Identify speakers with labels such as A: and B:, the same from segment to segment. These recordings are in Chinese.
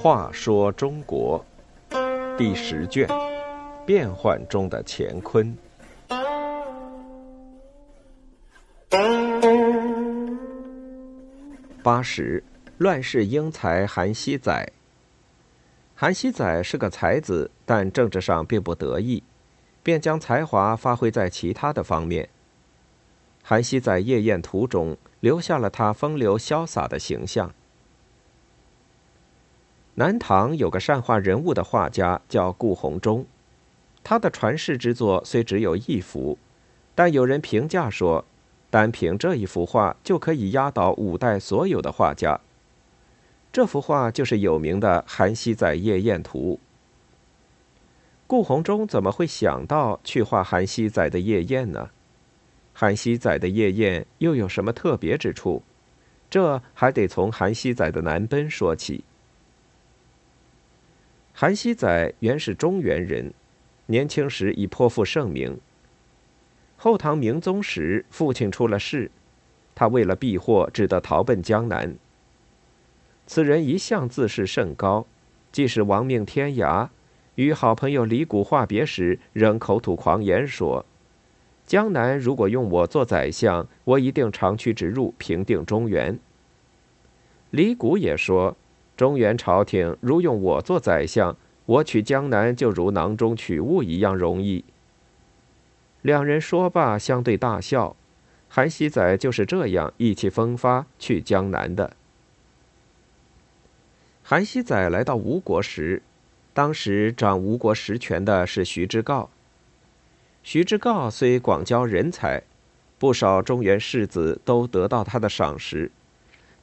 A: 话说中国第十卷：变幻中的乾坤。八十，乱世英才韩熙载。韩熙载是个才子，但政治上并不得意，便将才华发挥在其他的方面。韩熙载夜宴图中留下了他风流潇洒的形象。南唐有个善画人物的画家叫顾闳中，他的传世之作虽只有一幅，但有人评价说，单凭这一幅画就可以压倒五代所有的画家。这幅画就是有名的《韩熙载夜宴图》。顾闳中怎么会想到去画韩熙载的夜宴呢？韩熙载的夜宴又有什么特别之处？这还得从韩熙载的南奔说起。韩熙载原是中原人，年轻时已颇负盛名。后唐明宗时，父亲出了事，他为了避祸，只得逃奔江南。此人一向自视甚高，即使亡命天涯，与好朋友李谷话别时，仍口吐狂言说：“江南如果用我做宰相，我一定长驱直入，平定中原。”李谷也说。中原朝廷如用我做宰相，我取江南就如囊中取物一样容易。两人说罢，相对大笑。韩熙载就是这样意气风发去江南的。韩熙载来到吴国时，当时掌吴国实权的是徐之诰。徐之诰虽广交人才，不少中原士子都得到他的赏识，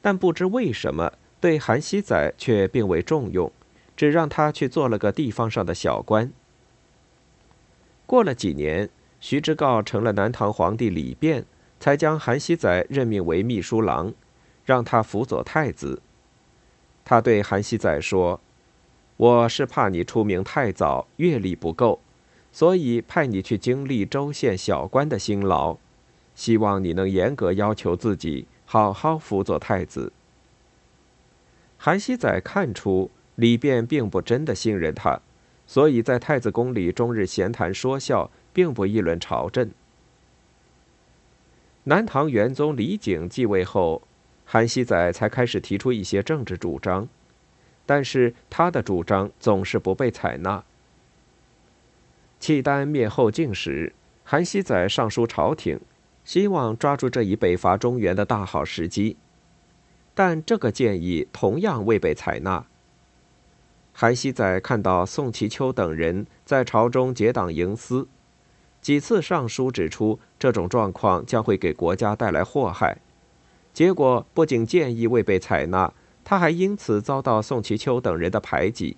A: 但不知为什么。对韩熙载却并未重用，只让他去做了个地方上的小官。过了几年，徐之诰成了南唐皇帝李昪，才将韩熙载任命为秘书郎，让他辅佐太子。他对韩熙载说：“我是怕你出名太早，阅历不够，所以派你去经历州县小官的辛劳，希望你能严格要求自己，好好辅佐太子。”韩熙载看出李昪并不真的信任他，所以在太子宫里终日闲谈说笑，并不议论朝政。南唐元宗李璟继位后，韩熙载才开始提出一些政治主张，但是他的主张总是不被采纳。契丹灭后晋时，韩熙载上书朝廷，希望抓住这一北伐中原的大好时机。但这个建议同样未被采纳。韩熙载看到宋其丘等人在朝中结党营私，几次上书指出这种状况将会给国家带来祸害，结果不仅建议未被采纳，他还因此遭到宋其丘等人的排挤。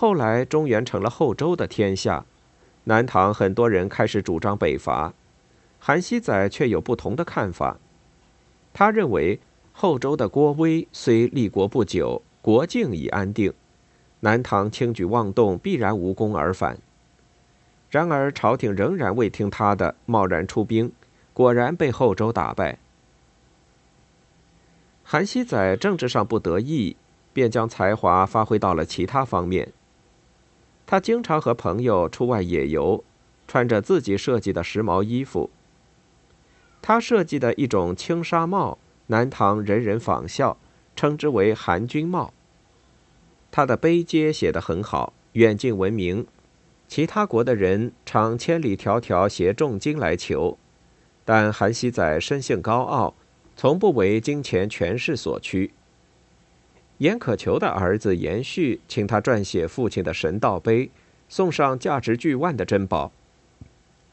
A: 后来中原成了后周的天下，南唐很多人开始主张北伐，韩熙载却有不同的看法。他认为，后周的郭威虽立国不久，国境已安定，南唐轻举妄动，必然无功而返。然而朝廷仍然未听他的，贸然出兵，果然被后周打败。韩熙载政治上不得意，便将才华发挥到了其他方面。他经常和朋友出外野游，穿着自己设计的时髦衣服。他设计的一种轻纱帽，南唐人人仿效，称之为“韩军帽”。他的碑碣写得很好，远近闻名。其他国的人常千里迢迢携重金来求，但韩熙载生性高傲，从不为金钱权势所屈。严可求的儿子严旭请他撰写父亲的神道碑，送上价值巨万的珍宝。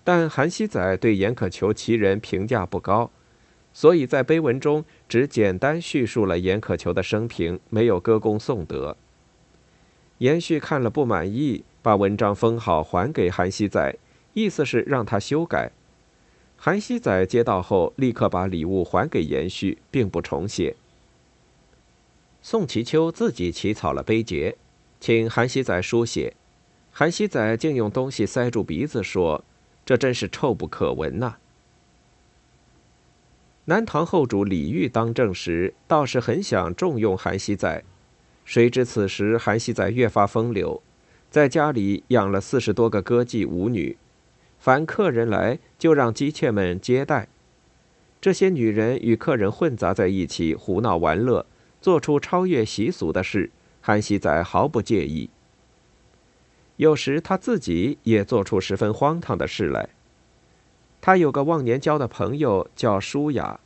A: 但韩熙载对严可求其人评价不高，所以在碑文中只简单叙述了严可求的生平，没有歌功颂德。严旭看了不满意，把文章封好还给韩熙载，意思是让他修改。韩熙载接到后，立刻把礼物还给严旭，并不重写。宋其秋自己起草了碑碣，请韩熙载书写，韩熙载竟用东西塞住鼻子说。这真是臭不可闻呐！南唐后主李煜当政时，倒是很想重用韩熙载，谁知此时韩熙载越发风流，在家里养了四十多个歌妓舞女，凡客人来就让姬妾们接待。这些女人与客人混杂在一起，胡闹玩乐，做出超越习俗的事，韩熙载毫不介意。有时他自己也做出十分荒唐的事来。他有个忘年交的朋友叫舒雅，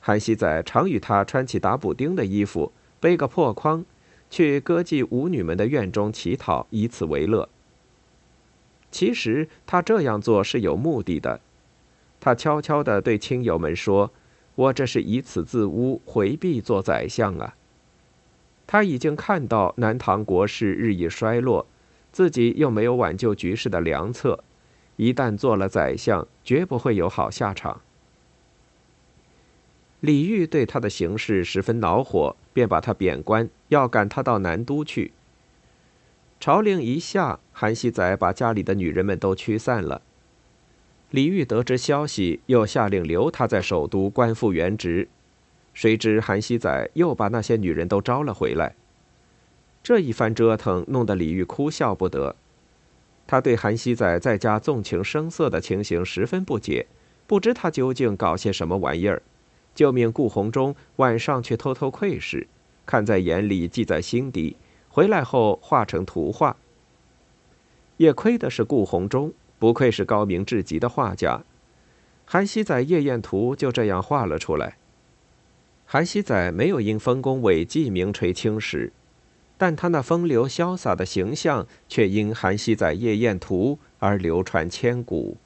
A: 韩熙载常与他穿起打补丁的衣服，背个破筐，去歌妓舞女们的院中乞讨，以此为乐。其实他这样做是有目的的，他悄悄地对亲友们说：“我这是以此自污，回避做宰相啊。”他已经看到南唐国势日益衰落，自己又没有挽救局势的良策。一旦做了宰相，绝不会有好下场。李煜对他的行事十分恼火，便把他贬官，要赶他到南都去。朝令一下，韩熙载把家里的女人们都驱散了。李煜得知消息，又下令留他在首都，官复原职。谁知韩熙载又把那些女人都招了回来。这一番折腾，弄得李煜哭笑不得。他对韩熙载在家纵情声色的情形十分不解，不知他究竟搞些什么玩意儿，就命顾闳中晚上去偷偷窥视，看在眼里，记在心底，回来后画成图画。也亏的是顾闳中，不愧是高明至极的画家，韩熙载夜宴图就这样画了出来。韩熙载没有因丰功伟绩名垂青史。但他那风流潇洒的形象，却因《韩熙载夜宴图》而流传千古。